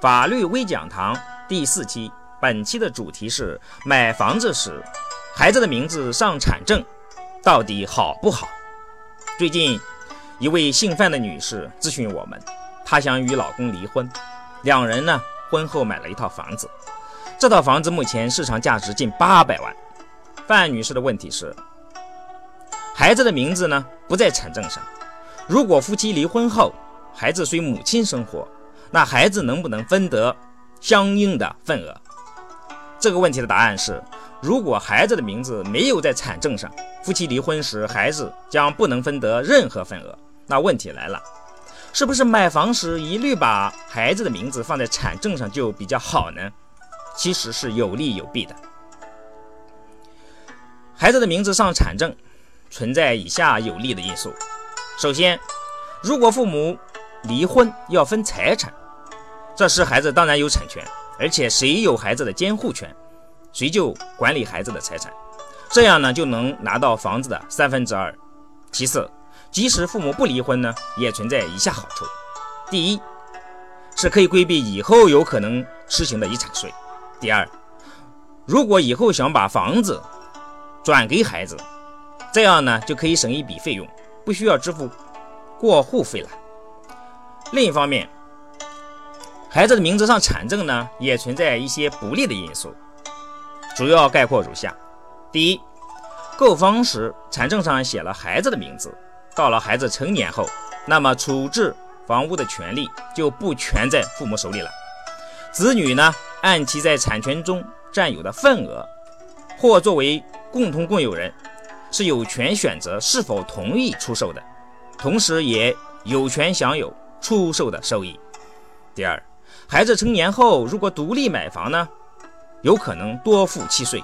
法律微讲堂第四期，本期的主题是买房子时，孩子的名字上产证到底好不好？最近，一位姓范的女士咨询我们，她想与老公离婚，两人呢婚后买了一套房子，这套房子目前市场价值近八百万。范女士的问题是，孩子的名字呢不在产证上，如果夫妻离婚后，孩子随母亲生活。那孩子能不能分得相应的份额？这个问题的答案是：如果孩子的名字没有在产证上，夫妻离婚时孩子将不能分得任何份额。那问题来了，是不是买房时一律把孩子的名字放在产证上就比较好呢？其实是有利有弊的。孩子的名字上产证存在以下有利的因素：首先，如果父母离婚要分财产。这时孩子当然有产权，而且谁有孩子的监护权，谁就管理孩子的财产，这样呢就能拿到房子的三分之二。其次，即使父母不离婚呢，也存在以下好处：第一，是可以规避以后有可能实行的遗产税；第二，如果以后想把房子转给孩子，这样呢就可以省一笔费用，不需要支付过户费了。另一方面，孩子的名字上产证呢，也存在一些不利的因素，主要概括如下：第一，购房时产证上写了孩子的名字，到了孩子成年后，那么处置房屋的权利就不全在父母手里了，子女呢按其在产权中占有的份额，或作为共同共有人，是有权选择是否同意出售的，同时也有权享有出售的收益。第二。孩子成年后，如果独立买房呢，有可能多付契税。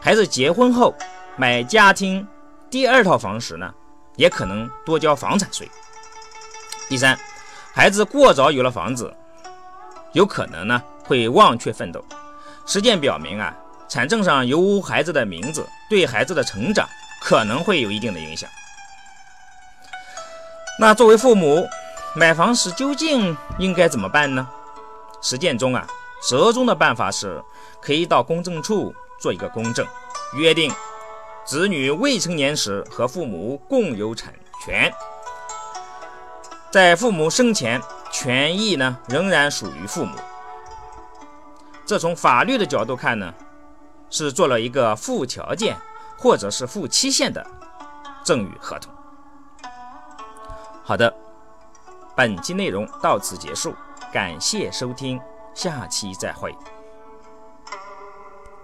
孩子结婚后买家庭第二套房时呢，也可能多交房产税。第三，孩子过早有了房子，有可能呢会忘却奋斗。实践表明啊，产证上有孩子的名字，对孩子的成长可能会有一定的影响。那作为父母，买房时究竟应该怎么办呢？实践中啊，折中的办法是，可以到公证处做一个公证，约定子女未成年时和父母共有产权，在父母生前，权益呢仍然属于父母。这从法律的角度看呢，是做了一个附条件或者是附期限的赠与合同。好的，本期内容到此结束。感谢收听，下期再会。